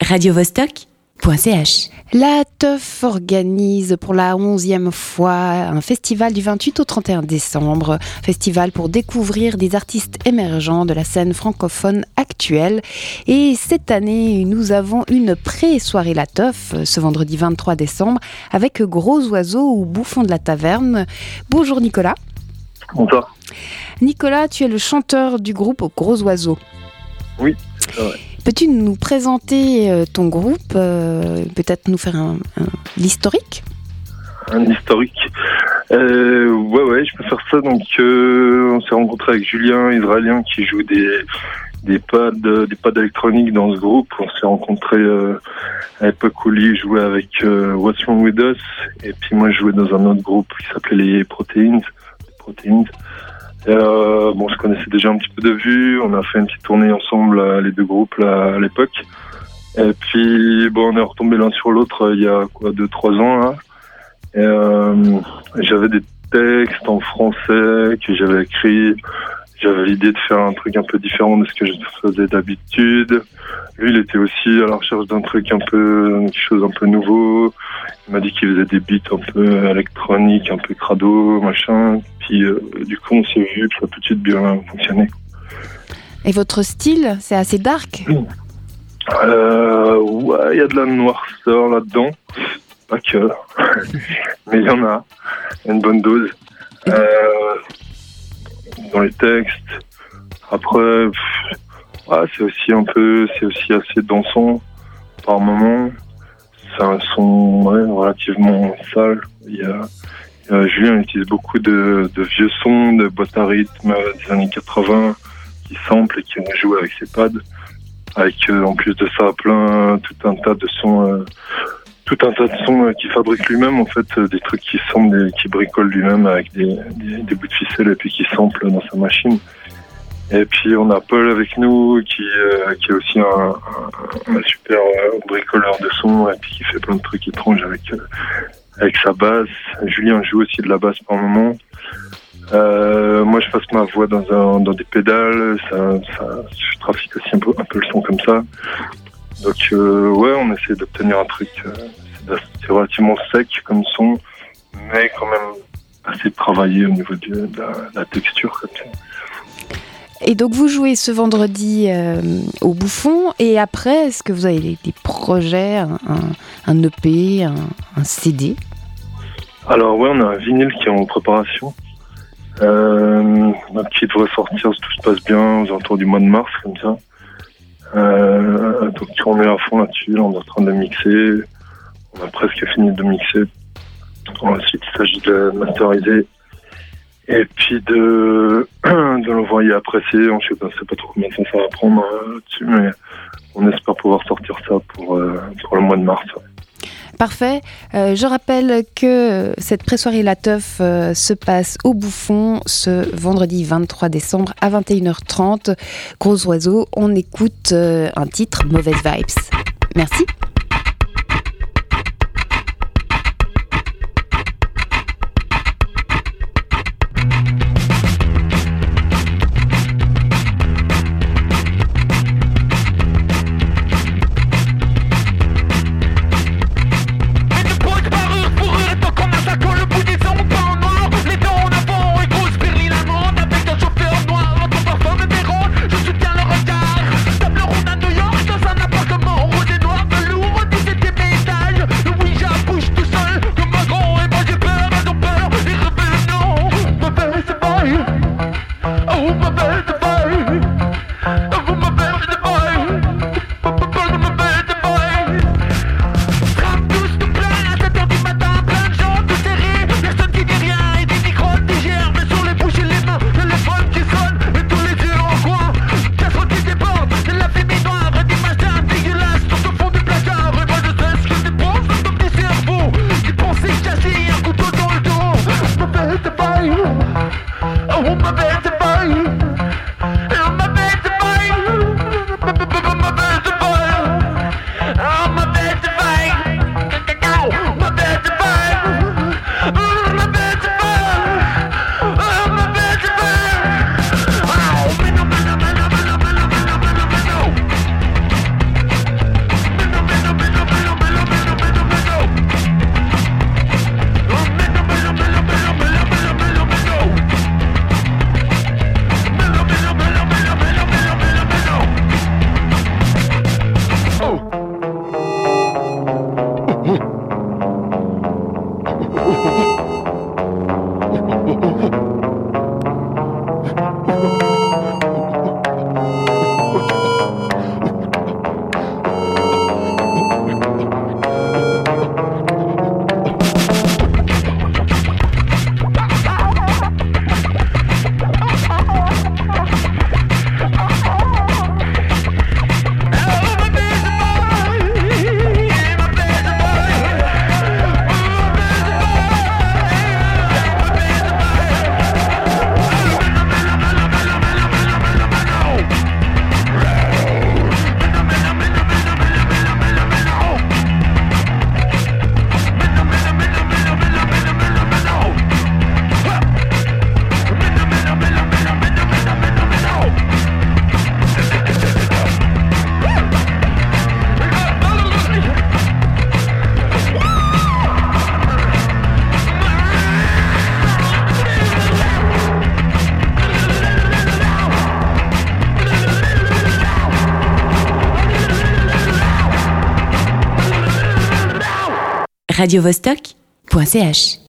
radiovostok.ch. La TEUF organise pour la onzième fois un festival du 28 au 31 décembre. Festival pour découvrir des artistes émergents de la scène francophone actuelle. Et cette année, nous avons une pré-soirée La Teuf ce vendredi 23 décembre avec Gros Oiseau ou Bouffon de la Taverne. Bonjour Nicolas. Bonjour. Nicolas, tu es le chanteur du groupe Gros Oiseau. Oui, c'est vrai. Peux-tu nous présenter euh, ton groupe, euh, peut-être nous faire un, un- l'historique? Un historique. Euh, ouais, ouais, je peux faire ça. Donc, on s'est rencontré avec Julien, israélien, qui joue des pads, des pads électroniques dans ce groupe. On s'est rencontré euh, à l'époque où lui jouait avec What's Wrong With Us, et puis moi je jouais dans un autre groupe qui s'appelait. Les Proteins. Euh, bon, on se connaissait déjà un petit peu de vue. On a fait une petite tournée ensemble, euh, les deux groupes là, à l'époque. Et puis, bon, on est retombé l'un sur l'autre euh, il y a quoi, deux, trois ans là. Euh, j'avais des textes en français que j'avais écrits. J'avais l'idée de faire un truc un peu différent de ce que je faisais d'habitude. Lui, il était aussi à la recherche d'un truc un peu, quelque chose un peu nouveau. Il m'a dit qu'il faisait des beats un peu électroniques, un peu crado, machin. Puis, euh, du coup, on s'est vu, ça a tout de suite bien fonctionné. Et votre style, c'est assez dark? Euh, ouais, il y a de la noirceur là-dedans. Pas que. Mais il y en a. Une bonne dose. Euh, dans les textes. Après, c'est aussi un peu, c'est aussi assez dansant par moment. C'est un son relativement sale. Il y a, Julien utilise beaucoup de, de vieux sons, de boîtes à rythme des années 80 qui sample et qui joue avec ses pads avec euh, en plus de ça plein tout un tas de sons euh, tout un tas de sons euh, qu'il fabrique lui-même en fait euh, des trucs qui semblent qui bricole lui-même avec des, bouts de ficelle et puis qui sample dans sa machine. Et puis on a Paul avec nous qui, euh, qui est aussi un, super bricoleur de sons et puis qui fait plein de trucs étranges avec avec sa basse. Julien joue aussi de la basse par moment. Moi, je passe ma voix dans, un, dans des pédales, ça, je trafique aussi un peu, un peu le son comme ça. Donc, euh, ouais, on essaie d'obtenir un truc, euh, c'est relativement sec comme son, mais quand même assez travaillé au niveau de, la, de la texture comme ça. Et donc vous jouez ce vendredi euh, au Bouffon et après, est-ce que vous avez des, projets, un, EP, un, un CD Alors, ouais, on a un vinyle qui est en préparation, euh, qui devrait sortir si tout se passe bien aux alentours du mois de mars, comme ça. Euh, donc, on est à fond là-dessus, là, on est en train de mixer. On a presque fini de mixer. Ensuite, il s'agit de masteriser et puis de, de l'envoyer presser. Je ne sais pas, trop combien de temps ça va prendre euh, là-dessus, mais on espère pouvoir sortir ça pour, euh, pour le mois de mars. Parfait. Euh, je rappelle que cette pré-soirée La Teuf euh, se passe au Bouffon ce vendredi 23 décembre à 21h30. Gros oiseau, on écoute euh, un titre, Mauvaise Vibes. Merci. radiovostok.ch